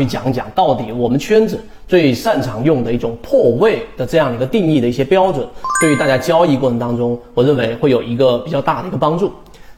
去讲讲到底我们圈子最擅长用的一种破位的这样一个定义的一些标准，对于大家交易过程当中，我认为会有一个比较大的一个帮助。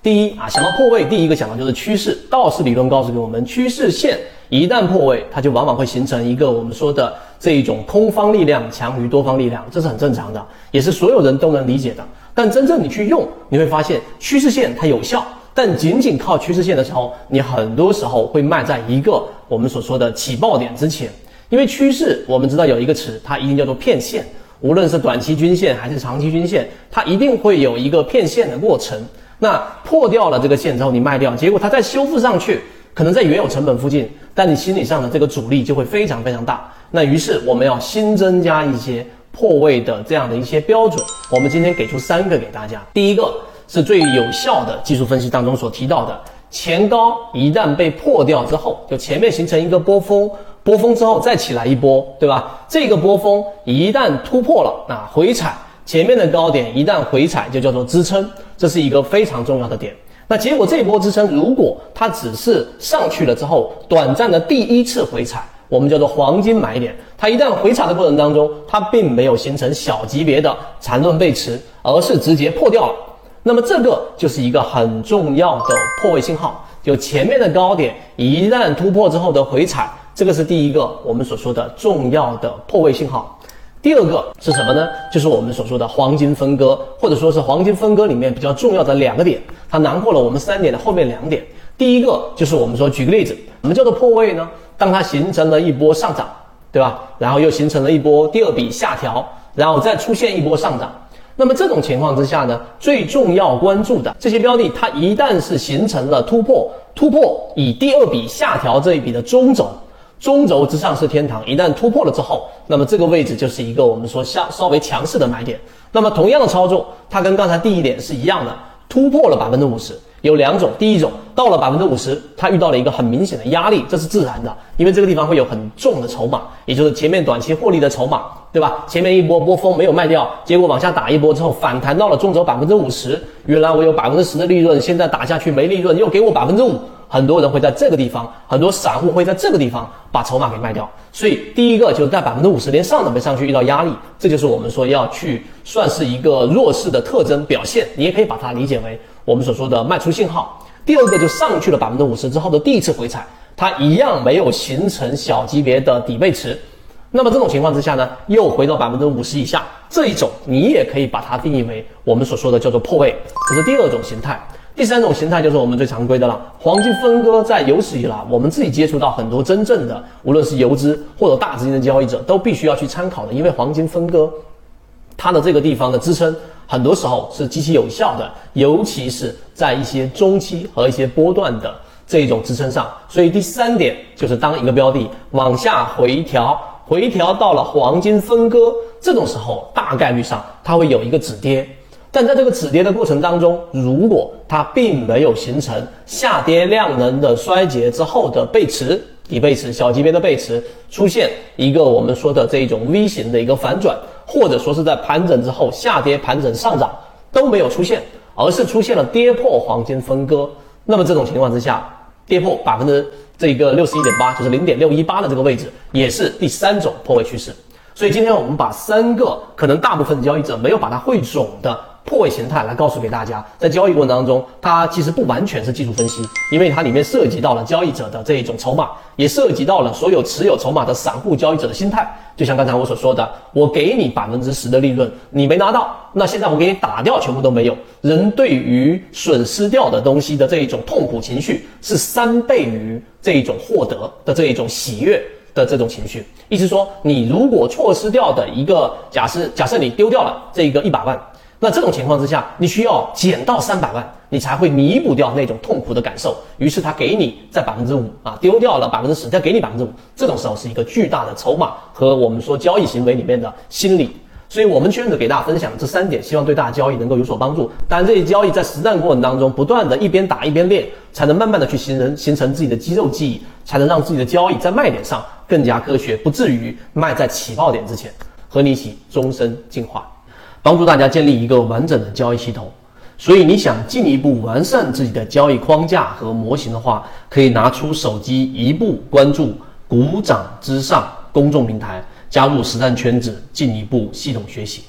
第一啊，想到破位，第一个想到就是趋势。道氏理论告诉给我们，趋势线一旦破位，它就往往会形成一个我们说的这一种空方力量强于多方力量，这是很正常的，也是所有人都能理解的。但真正你去用，你会发现趋势线它有效，但仅仅靠趋势线的时候，你很多时候会卖在一个我们所说的起爆点之前，因为趋势我们知道有一个词，它一定叫做骗线，无论是短期均线还是长期均线，它一定会有一个骗线的过程。那破掉了这个线之后，你卖掉，结果它再修复上去，可能在原有成本附近，但你心理上的这个阻力就会非常非常大。那于是我们要新增加一些破位的这样的一些标准。我们今天给出三个给大家。第一个是最有效的技术分析当中所提到的，前高一旦被破掉之后，就前面形成一个波峰，波峰之后再起来一波，对吧？这个波峰一旦突破了，那回踩。前面的高点一旦回踩，就叫做支撑，这是一个非常重要的点。那结果这波支撑，如果它只是上去了之后短暂的第一次回踩，我们叫做黄金买点。它一旦回踩的过程当中，它并没有形成小级别的缠论背驰，而是直接破掉了。那么这个就是一个很重要的破位信号，就前面的高点一旦突破之后的回踩，这个是第一个我们所说的重要的破位信号。第二个是什么呢？就是我们所说的黄金分割，或者说是黄金分割里面比较重要的两个点，它囊括了我们三点的后面两点。第一个就是我们说，举个例子，什么叫做破位呢？当它形成了一波上涨，对吧？然后又形成了一波第二笔下调，然后再出现一波上涨。那么这种情况之下呢，最重要关注的这些标的，它一旦是形成了突破，突破以第二笔下调这一笔的中轴。中轴之上是天堂，一旦突破了之后，那么这个位置就是一个我们说下稍微强势的买点。那么同样的操作，它跟刚才第一点是一样的，突破了百分之五十，有两种，第一种到了百分之五十，它遇到了一个很明显的压力，这是自然的，因为这个地方会有很重的筹码，也就是前面短期获利的筹码，对吧？前面一波波峰没有卖掉，结果往下打一波之后反弹到了中轴百分之五十，原来我有百分之十的利润，现在打下去没利润，又给我百分之五。很多人会在这个地方，很多散户会在这个地方把筹码给卖掉，所以第一个就是在百分之五十连上都没上去，遇到压力，这就是我们说要去算是一个弱势的特征表现，你也可以把它理解为我们所说的卖出信号。第二个就上去了百分之五十之后的第一次回踩，它一样没有形成小级别的底背驰，那么这种情况之下呢，又回到百分之五十以下，这一种你也可以把它定义为我们所说的叫做破位，这是第二种形态。第三种形态就是我们最常规的了，黄金分割在有史以来，我们自己接触到很多真正的，无论是游资或者大资金的交易者，都必须要去参考的，因为黄金分割，它的这个地方的支撑，很多时候是极其有效的，尤其是在一些中期和一些波段的这一种支撑上。所以第三点就是当一个标的往下回调，回调到了黄金分割这种时候，大概率上它会有一个止跌。但在这个止跌的过程当中，如果它并没有形成下跌量能的衰竭之后的背驰、底背驰、小级别的背驰，出现一个我们说的这种 V 型的一个反转，或者说是在盘整之后下跌、盘整上涨都没有出现，而是出现了跌破黄金分割，那么这种情况之下，跌破百分之这个六十一点八，就是零点六一八的这个位置，也是第三种破位趋势。所以今天我们把三个可能大部分交易者没有把它汇总的。破位形态来告诉给大家，在交易过程当中，它其实不完全是技术分析，因为它里面涉及到了交易者的这一种筹码，也涉及到了所有持有筹码的散户交易者的心态。就像刚才我所说的，我给你百分之十的利润，你没拿到，那现在我给你打掉，全部都没有。人对于损失掉的东西的这一种痛苦情绪，是三倍于这一种获得的这一种喜悦的这种情绪。意思说，你如果错失掉的一个假设，假设你丢掉了这个一百万。那这种情况之下，你需要减到三百万，你才会弥补掉那种痛苦的感受。于是他给你在百分之五啊，丢掉了百分之十，再给你百分之五。这种时候是一个巨大的筹码和我们说交易行为里面的心理。所以，我们圈子给大家分享这三点，希望对大家交易能够有所帮助。当然，这些交易在实战过程当中，不断的一边打一边练，才能慢慢的去形成形成自己的肌肉记忆，才能让自己的交易在卖点上更加科学，不至于卖在起爆点之前。和你一起终身进化。帮助大家建立一个完整的交易系统，所以你想进一步完善自己的交易框架和模型的话，可以拿出手机一步关注。股掌之上公众平台，加入实战圈子，进一步系统学习。